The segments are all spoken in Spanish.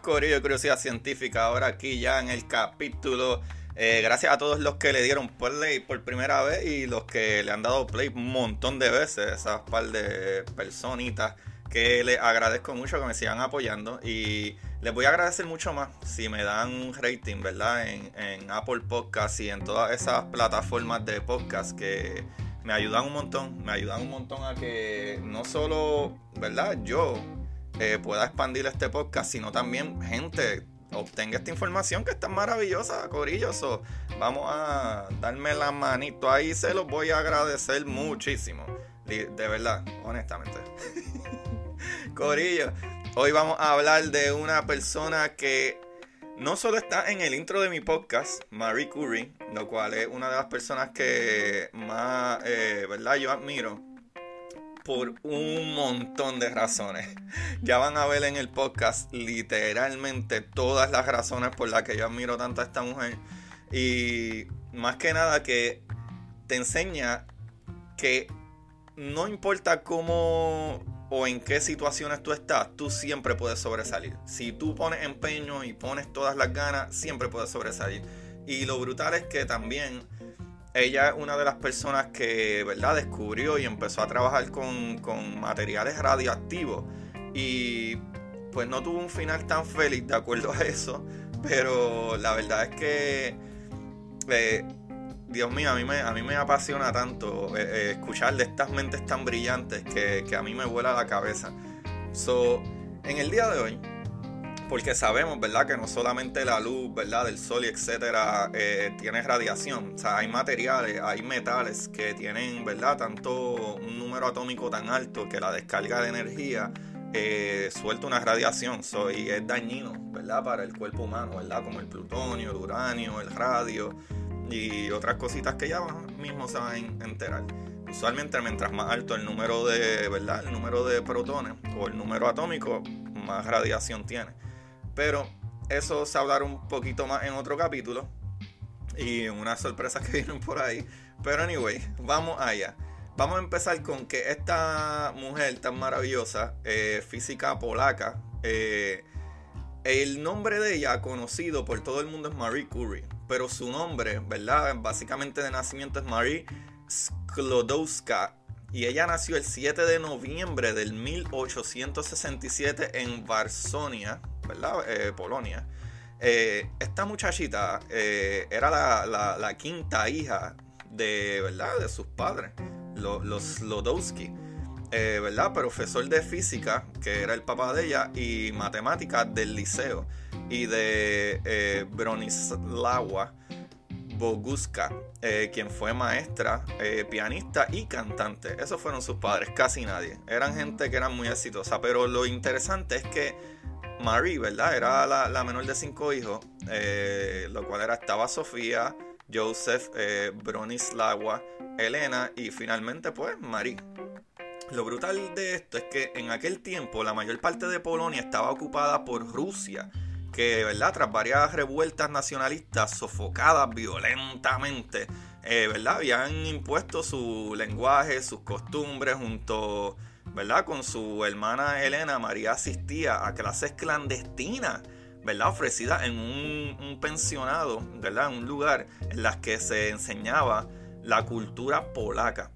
Corillo de Curiosidad Científica. Ahora aquí ya en el capítulo. Eh, gracias a todos los que le dieron play por primera vez y los que le han dado play un montón de veces. Esas par de personitas que les agradezco mucho que me sigan apoyando. Y les voy a agradecer mucho más si me dan un rating, ¿verdad? En, en Apple Podcast y en todas esas plataformas de podcast que me ayudan un montón. Me ayudan un montón a que no solo, ¿verdad? Yo pueda expandir este podcast, sino también gente obtenga esta información que está maravillosa, Corillo. vamos a darme la manito ahí, se los voy a agradecer muchísimo. De verdad, honestamente. Corillo, hoy vamos a hablar de una persona que no solo está en el intro de mi podcast, Marie Curie, lo cual es una de las personas que más, eh, ¿verdad? Yo admiro por un montón de razones. Ya van a ver en el podcast literalmente todas las razones por las que yo admiro tanto a esta mujer. Y más que nada que te enseña que no importa cómo o en qué situaciones tú estás, tú siempre puedes sobresalir. Si tú pones empeño y pones todas las ganas, siempre puedes sobresalir. Y lo brutal es que también ella es una de las personas que, ¿verdad?, descubrió y empezó a trabajar con, materiales radioactivos. Y pues no tuvo un final tan feliz de acuerdo a eso. Pero la verdad es que, eh, Dios mío, a mí me, a mí me apasiona tanto eh, eh, escuchar de estas mentes tan brillantes que, que a mí me vuela la cabeza. So, en el día de hoy porque sabemos, ¿verdad? Que no solamente la luz, ¿verdad? Del sol y etcétera eh, tiene radiación. O sea, hay materiales, hay metales que tienen, ¿verdad? Tanto un número atómico tan alto que la descarga de energía eh, suelta una radiación y es dañino, ¿verdad? Para el cuerpo humano, ¿verdad? Como el plutonio, el uranio, el radio y otras cositas que ya mismo se van a enterar. Usualmente mientras más alto el número de, ¿verdad? El número de protones o el número atómico, más radiación tiene. Pero eso se hablará un poquito más en otro capítulo. Y unas sorpresas que vienen por ahí. Pero anyway, vamos allá. vamos a empezar con que esta mujer tan maravillosa, eh, física polaca, eh, el nombre de ella, conocido por todo el mundo, es Marie Curie. Pero su nombre, ¿verdad? Básicamente de nacimiento es Marie Sklodowska. Y ella nació el 7 de noviembre del 1867 en Varsovia, ¿verdad? Eh, Polonia. Eh, esta muchachita eh, era la, quinta hija de, ¿verdad? de sus padres, los, los Lodowski. ¿verdad? Profesor de física, que era el papá de ella, y matemáticas del liceo, y de Bronislawa Boguska, quien fue maestra, pianista y cantante. Esos fueron sus padres, casi nadie. Eran gente que eran muy exitosa, pero lo interesante es que Marie, ¿verdad? Era la, menor de cinco hijos, eh, lo cual era, estaba Sofía, Joseph, Bronislawa, Elena y finalmente pues Marie. Lo brutal de esto es que en aquel tiempo la mayor parte de Polonia estaba ocupada por Rusia que, ¿verdad? Tras varias revueltas nacionalistas sofocadas violentamente, eh, ¿verdad? Habían impuesto su lenguaje, sus costumbres junto, ¿verdad? Con su hermana Elena, María asistía a clases clandestinas, ¿verdad? Ofrecidas en un, pensionado, ¿verdad? En un lugar en las que se enseñaba la cultura polaca.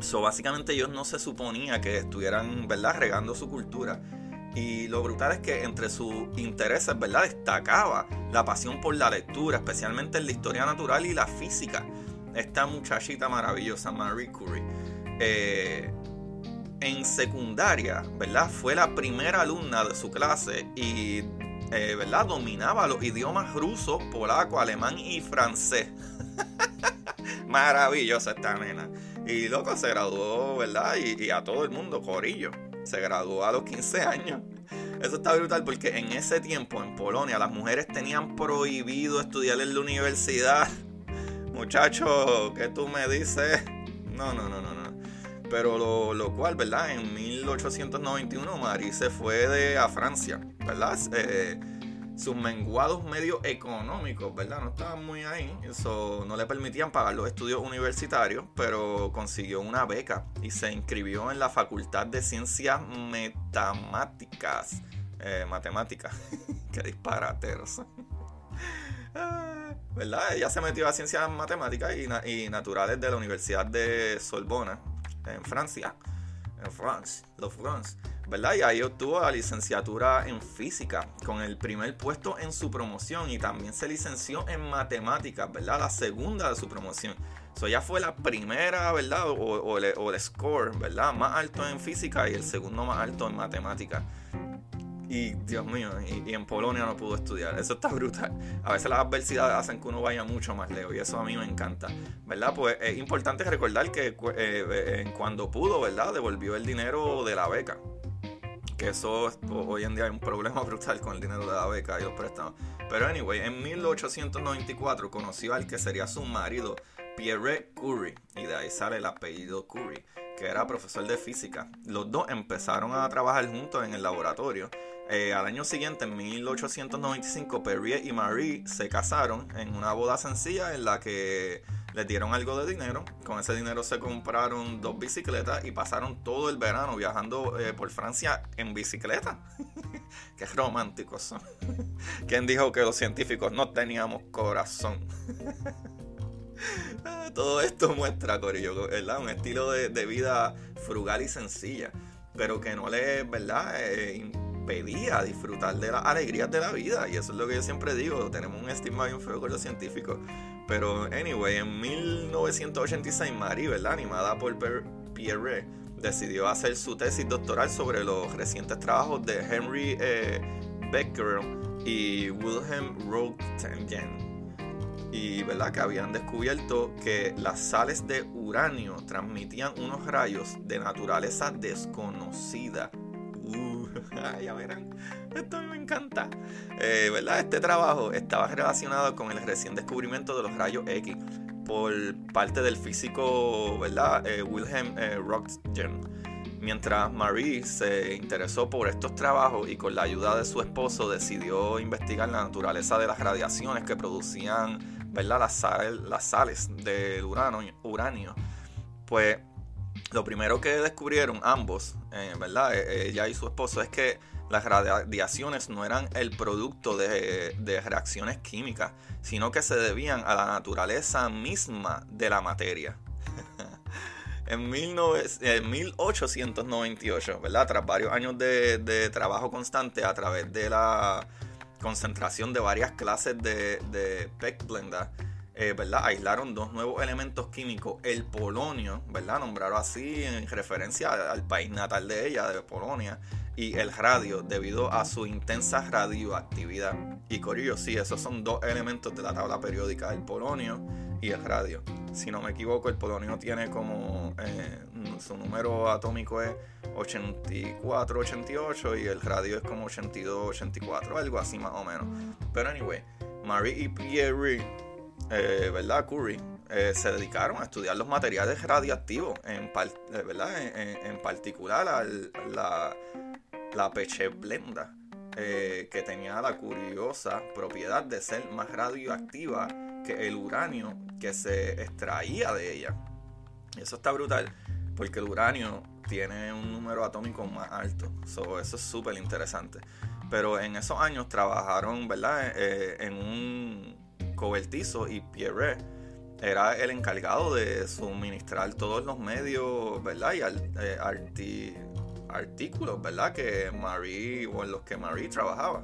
So, básicamente ellos no se suponía que estuvieran, ¿verdad? Regando su cultura. Y lo brutal es que entre sus intereses, ¿verdad? Destacaba la pasión por la lectura, especialmente en la historia natural y la física. Esta muchachita maravillosa, Marie Curie. Eh, en secundaria, ¿verdad? Fue la primera alumna de su clase y, eh, ¿verdad? Dominaba los idiomas ruso, polaco, alemán y francés. Maravillosa esta nena. Y loco se graduó, ¿verdad? Y, y a todo el mundo, corillo se graduó a los 15 años. Eso está brutal porque en ese tiempo en Polonia las mujeres tenían prohibido estudiar en la universidad. Muchacho, ¿qué tú me dices? No, no, no, no, no. Pero lo, cual, ¿verdad? En 1891 Marie se fue de, a Francia, ¿verdad? Eh, sus menguados medios económicos, ¿verdad? No estaban muy ahí, eso no le permitían pagar los estudios universitarios, pero consiguió una beca y se inscribió en la Facultad de Ciencias Matemáticas. Eh, matemáticas, qué disparateros. Ah, ¿Verdad? Ella se metió a ciencias matemáticas y naturales de la Universidad de Sorbona, en Francia. En France, los France. ¿verdad? Y ahí obtuvo la licenciatura en física con el primer puesto en su promoción y también se licenció en matemáticas, ¿verdad? La segunda de su promoción. Eso ya fue la primera, ¿verdad? O, el, score, ¿verdad? Más alto en física y el segundo más alto en matemáticas. Y Dios mío, y, en Polonia no pudo estudiar. Eso está brutal. A veces las adversidades hacen que uno vaya mucho más lejos y eso a mí me encanta. ¿Verdad? Pues es importante recordar que eh, eh, cuando pudo, ¿verdad? Devolvió el dinero de la beca que eso hoy en día hay un problema brutal con el dinero de la beca y los préstamos. Pero anyway, en 1894 conoció al que sería su marido, Pierre Curie, y de ahí sale el apellido Curie, que era profesor de física. Los dos empezaron a trabajar juntos en el laboratorio. Eh, al año siguiente, en 1895, Pierre y Marie se casaron en una boda sencilla en la que les dieron algo de dinero. Con ese dinero se compraron dos bicicletas y pasaron todo el verano viajando eh, por Francia en bicicleta. Qué románticos son. ¿Quién dijo que los científicos no teníamos corazón? todo esto muestra, Corillo, ¿verdad? Un estilo de, vida frugal y sencilla, pero que no le, ¿verdad? Eh, impedía disfrutar de las alegrías de la vida. Y eso es lo que yo siempre digo, tenemos un estigma bien feo con los científicos. Pero, anyway, en 1986, Marie, ¿verdad? Animada por Pierre, decidió hacer su tesis doctoral sobre los recientes trabajos de Henry eh, Becker y Wilhelm Röntgen. Y, ¿verdad? Que habían descubierto que las sales de uranio transmitían unos rayos de naturaleza desconocida Uh, ya verán. Esto a mí me encanta. Eh, ¿Verdad? Este trabajo estaba relacionado con el recién descubrimiento de los rayos X por parte del físico, ¿verdad? Eh, Wilhelm eh. Mientras Marie se interesó por estos trabajos y con la ayuda de su esposo decidió investigar la naturaleza de las radiaciones que producían ¿verdad? Las, sales, las sales del uranio Pues lo primero que descubrieron ambos, eh, ¿verdad? Eh, ella y su esposo, es que las radiaciones no eran el producto de, reacciones químicas, sino que se debían a la naturaleza misma de la materia. en, 1898, ¿verdad? Tras varios años de, trabajo constante a través de la concentración de varias clases de, de Blenda, eh, ¿verdad? Aislaron dos nuevos elementos químicos, el polonio, ¿verdad? Nombraron así en referencia al país natal de ella, de Polonia, y el radio, debido a su intensa radioactividad. Y Corillo, sí, esos son dos elementos de la tabla periódica, el polonio y el radio. Si no me equivoco, el polonio tiene como eh, su número atómico es 8488 y el radio es como 8284, algo así más o menos. Pero anyway, Marie y Pierre eh, ¿verdad? Curry, eh, se dedicaron a estudiar los materiales radiactivos, en, eh, ¿verdad? En, particular la, la peche blenda, que tenía la curiosa propiedad de ser más radioactiva el uranio que se extraía de ella. Eso está brutal, porque el uranio tiene un número atómico más alto. eso es súper interesante. Pero en esos años trabajaron, ¿verdad? en un cobertizo y Pierre era el encargado de suministrar todos los medios, ¿verdad? Y eh, artículos, ¿verdad? Que Marie o en los que Marie trabajaba.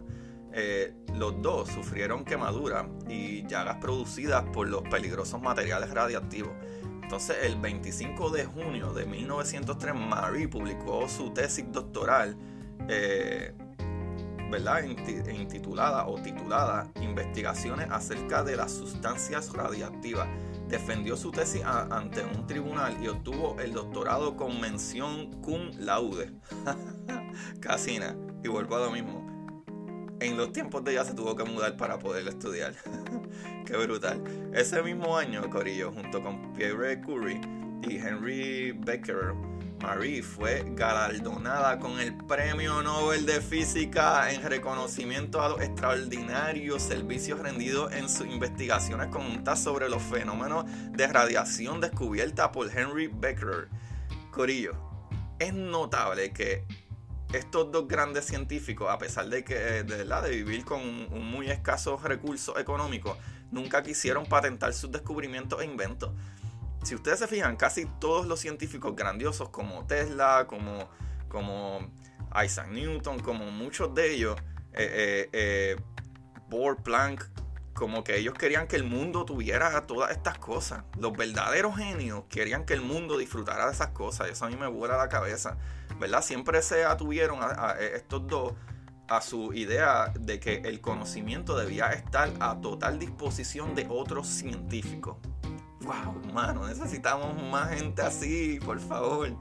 Eh, los dos sufrieron quemaduras y llagas producidas por los peligrosos materiales radiactivos. Entonces, el 25 de junio de 1903, Marie publicó su tesis doctoral eh, ¿verdad? intitulada o titulada Investigaciones acerca de las sustancias radiactivas. Defendió su tesis ante un tribunal y obtuvo el doctorado con mención cum laude. Casina. Y vuelvo a lo mismo. En los tiempos de ella se tuvo que mudar para poder estudiar. Qué brutal. Ese mismo año, Corillo, junto con Pierre Curie y Henry Becquerel, Marie fue galardonada con el Premio Nobel de Física en reconocimiento a los extraordinarios servicios rendidos en sus investigaciones conjuntas sobre los fenómenos de radiación descubierta por Henry Becquerel. Corillo, es notable que estos dos grandes científicos, a pesar de que de, de vivir con un muy escaso recurso económico, nunca quisieron patentar sus descubrimientos e inventos. Si ustedes se fijan, casi todos los científicos grandiosos como Tesla, como, como Isaac Newton, como muchos de ellos, eh, eh, eh, Bohr, Planck, como que ellos querían que el mundo tuviera todas estas cosas. Los verdaderos genios querían que el mundo disfrutara de esas cosas. Eso a mí me vuela la cabeza. ¿Verdad? Siempre se atuvieron a estos dos a su idea de que el conocimiento debía estar a total disposición de otros científicos wow, mano, necesitamos más gente así, por favor.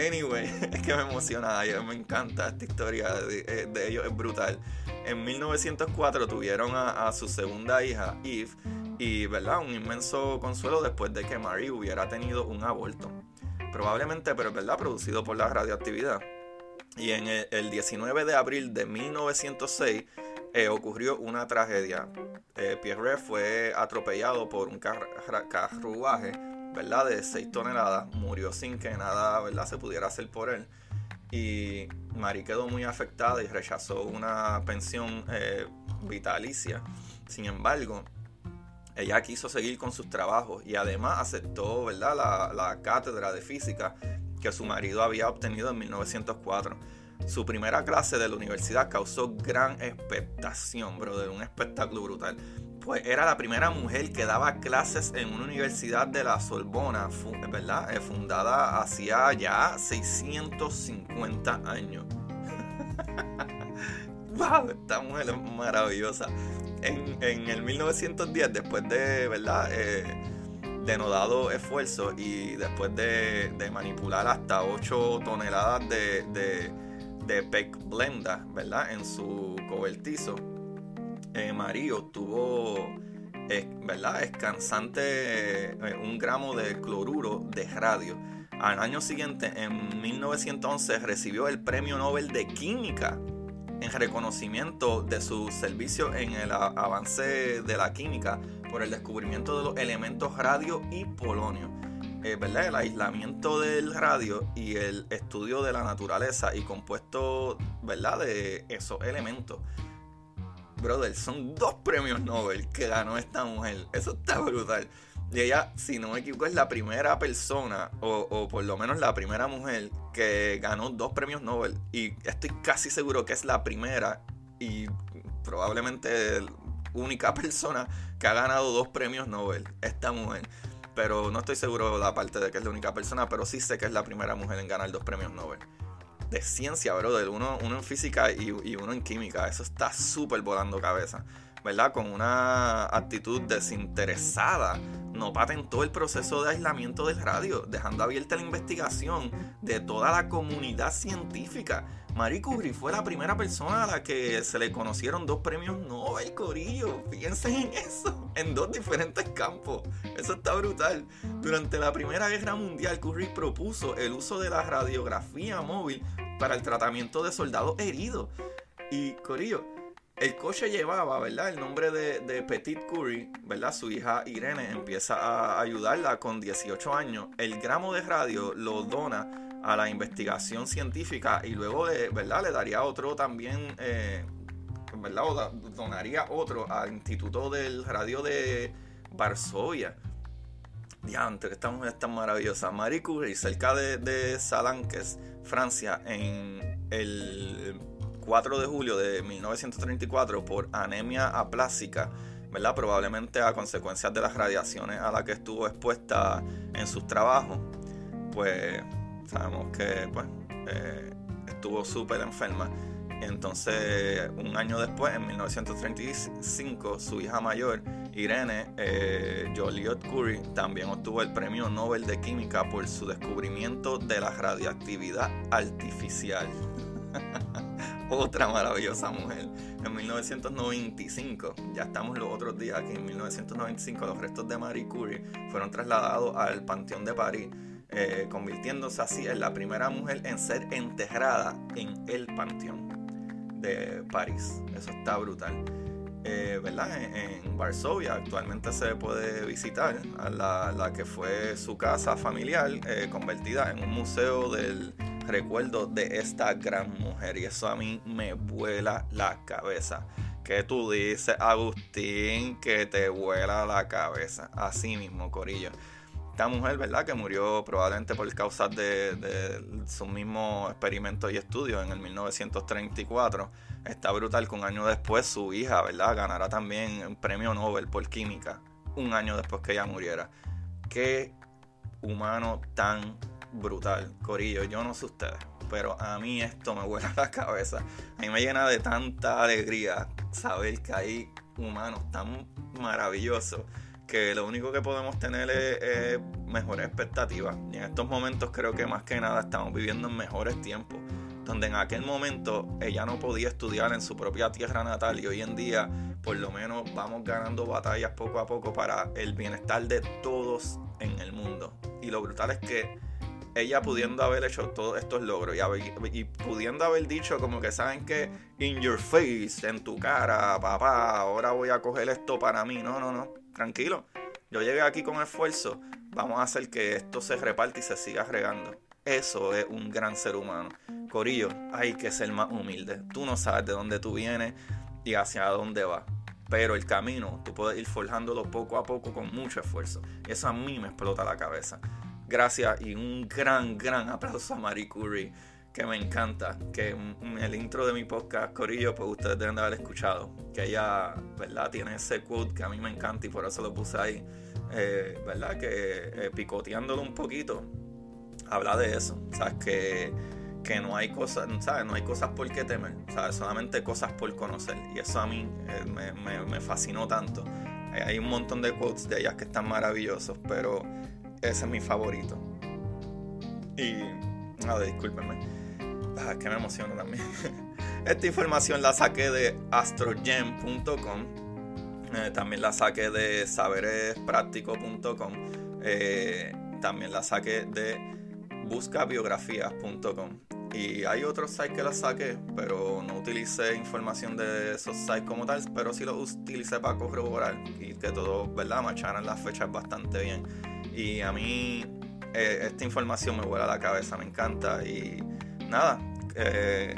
Anyway, es que me emociona, me encanta esta historia eh, de, ellos, es brutal. En 1904 tuvieron a, su segunda hija, Eve, y ¿verdad? un inmenso consuelo después de que Marie hubiera tenido un aborto. Probablemente, pero es verdad, producido por la radioactividad. Y en el 19 de abril de 1906, eh, ocurrió una tragedia. Eh, Pierre fue atropellado por un carruaje, ¿verdad? De 6 toneladas. Murió sin que nada, ¿verdad? Se pudiera hacer por él. Y Marie quedó muy afectada y rechazó una pensión eh, vitalicia. Sin embargo, ella quiso seguir con sus trabajos y además aceptó, ¿verdad? La, la cátedra de física que su marido había obtenido en 1904. Su primera clase de la universidad causó gran expectación, brother, un espectáculo brutal. Pues era la primera mujer que daba clases en una universidad de la Sorbona, ¿verdad? Eh, fundada hacía ya 650 años. ¡Wow! Esta mujer es maravillosa. En, el 1910, después de, ¿verdad? Eh, denodado esfuerzo y después de, manipular hasta 8 toneladas de Peck Blenda, ¿verdad? En su cobertizo, eh, Mario tuvo, eh, ¿verdad? Escansante eh, un gramo de cloruro de radio. Al año siguiente, en 1911, recibió el Premio Nobel de Química en reconocimiento de su servicio en el avance de la química por el descubrimiento de los elementos radio y polonio. Eh, ¿verdad? el aislamiento del radio y el estudio de la naturaleza y compuesto ¿verdad? de esos elementos. Brother, son dos premios Nobel que ganó esta mujer. Eso está brutal. Y ella, si no me equivoco, es la primera persona, o, o, por lo menos la primera mujer, que ganó dos premios Nobel. Y estoy casi seguro que es la primera y probablemente única persona que ha ganado dos premios Nobel, esta mujer. Pero no estoy seguro de la parte de que es la única persona, pero sí sé que es la primera mujer en ganar dos premios Nobel. De ciencia, brother. Uno, uno en física y, y uno en química. Eso está súper volando cabeza. ¿Verdad? Con una actitud desinteresada no patentó el proceso de aislamiento del radio, dejando abierta la investigación de toda la comunidad científica. Marie Curie fue la primera persona a la que se le conocieron dos premios Nobel, Corillo. Fíjense en eso, en dos diferentes campos. Eso está brutal. Durante la Primera Guerra Mundial, Curie propuso el uso de la radiografía móvil para el tratamiento de soldados heridos. Y, Corillo, el coche llevaba, ¿verdad? El nombre de, Petit Curie, ¿verdad? Su hija Irene empieza a ayudarla con 18 años. El gramo de radio lo dona a la investigación científica y luego, ¿verdad? Le daría otro también, eh, ¿verdad? O donaría otro al Instituto del Radio de Varsovia. Diante, que esta es tan maravillosa. Marie Curie, cerca de, de Salanques, Francia, en el 4 de julio de 1934 por anemia aplásica, ¿verdad? Probablemente a consecuencias de las radiaciones a las que estuvo expuesta en sus trabajos. Pues sabemos que pues, eh, estuvo súper enferma. Entonces, un año después, en 1935, su hija mayor, Irene eh, Joliot Curie, también obtuvo el Premio Nobel de Química por su descubrimiento de la radioactividad artificial. otra maravillosa mujer. En 1995, ya estamos los otros días aquí, en 1995 los restos de Marie Curie fueron trasladados al Panteón de París, eh, convirtiéndose así en la primera mujer en ser enterrada en el Panteón de París. Eso está brutal. Eh, ¿verdad? En, Varsovia actualmente se puede visitar a la, que fue su casa familiar, eh, convertida en un museo del recuerdo de esta gran mujer y eso a mí me vuela la cabeza. Que tú dices, Agustín, que te vuela la cabeza. Así mismo, Corillo. Esta mujer, ¿verdad? Que murió probablemente por causas de, de su mismo experimento y estudio en el 1934. Está brutal que un año después su hija, ¿verdad? Ganará también un premio Nobel por química. Un año después que ella muriera. Qué humano tan brutal. Corillo, yo no sé ustedes, pero a mí esto me vuela la cabeza. A mí me llena de tanta alegría saber que hay humanos tan maravillosos que lo único que podemos tener es, mejores expectativas. Y en estos momentos creo que más que nada estamos viviendo en mejores tiempos. Donde en aquel momento ella no podía estudiar en su propia tierra natal y hoy en día por lo menos vamos ganando batallas poco a poco para el bienestar de todos en el mundo. Y lo brutal es que ella pudiendo haber hecho todos estos logros y, pudiendo haber dicho como que saben que in your face, en tu cara, papá, ahora voy a coger esto para mí. No, no, no, tranquilo. Yo llegué aquí con esfuerzo, vamos a hacer que esto se reparte y se siga regando. Eso es un gran ser humano. Corillo, hay que ser más humilde. Tú no sabes de dónde tú vienes y hacia dónde vas. Pero el camino, tú puedes ir forjándolo poco a poco con mucho esfuerzo. Eso a mí me explota la cabeza. Gracias y un gran, gran aplauso a Marie Curie, que me encanta. Que en el intro de mi podcast, Corillo, pues ustedes deben de haber escuchado. Que ella, ¿verdad? Tiene ese quote que a mí me encanta y por eso lo puse ahí. Eh, ¿Verdad? Que eh, picoteándolo un poquito, habla de eso. ¿Sabes? Que, que no hay cosas, ¿sabes? No hay cosas por qué temer, ¿sabes? Solamente cosas por conocer. Y eso a mí eh, me, me, me fascinó tanto. Hay un montón de quotes de ellas que están maravillosos, pero ese es mi favorito. Y. Nada, discúlpenme. Ah, que me emociono también. Esta información la saqué de astrogem.com. Eh, también la saqué de saberespráctico.com. Eh, también la saqué de buscabiografías.com. Y hay otros sites que la saqué, pero no utilicé información de esos sites como tal, pero sí los utilicé para corroborar y que todo, ¿verdad? Macharan las fechas bastante bien. Y a mí eh, esta información me vuela la cabeza, me encanta. Y nada, eh,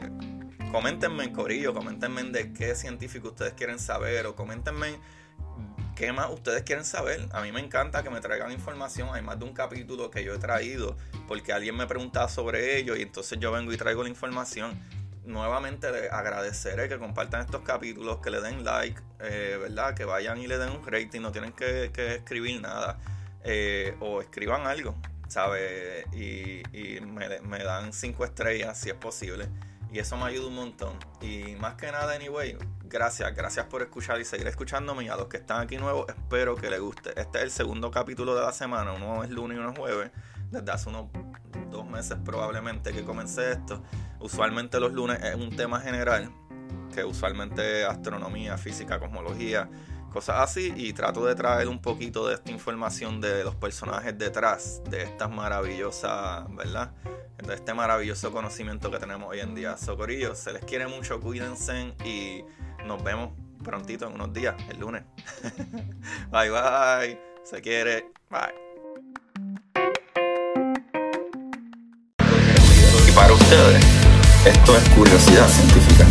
coméntenme, Corillo, coméntenme de qué científico ustedes quieren saber o coméntenme qué más ustedes quieren saber. A mí me encanta que me traigan información. Hay más de un capítulo que yo he traído porque alguien me preguntaba sobre ello y entonces yo vengo y traigo la información. Nuevamente agradeceré que compartan estos capítulos, que le den like, eh, ¿verdad? Que vayan y le den un rating, no tienen que, escribir nada. Eh, o escriban algo, ¿sabes? Y, me, me dan cinco estrellas si es posible. Y eso me ayuda un montón. Y más que nada, anyway, gracias, gracias por escuchar y seguir escuchándome. Y a los que están aquí nuevos, espero que les guste. Este es el segundo capítulo de la semana. Uno es lunes y uno es jueves. Desde hace unos dos meses probablemente que comencé esto. Usualmente los lunes es un tema general, que usualmente astronomía, física, cosmología, cosas así. Y trato de traer un poquito de esta información de los personajes detrás de estas maravillosas, ¿verdad? de este maravilloso conocimiento que tenemos hoy en día. Socorillos, se les quiere mucho, cuídense y nos vemos prontito en unos días, el lunes. bye bye, se quiere, bye. Y para ustedes, esto es curiosidad científica.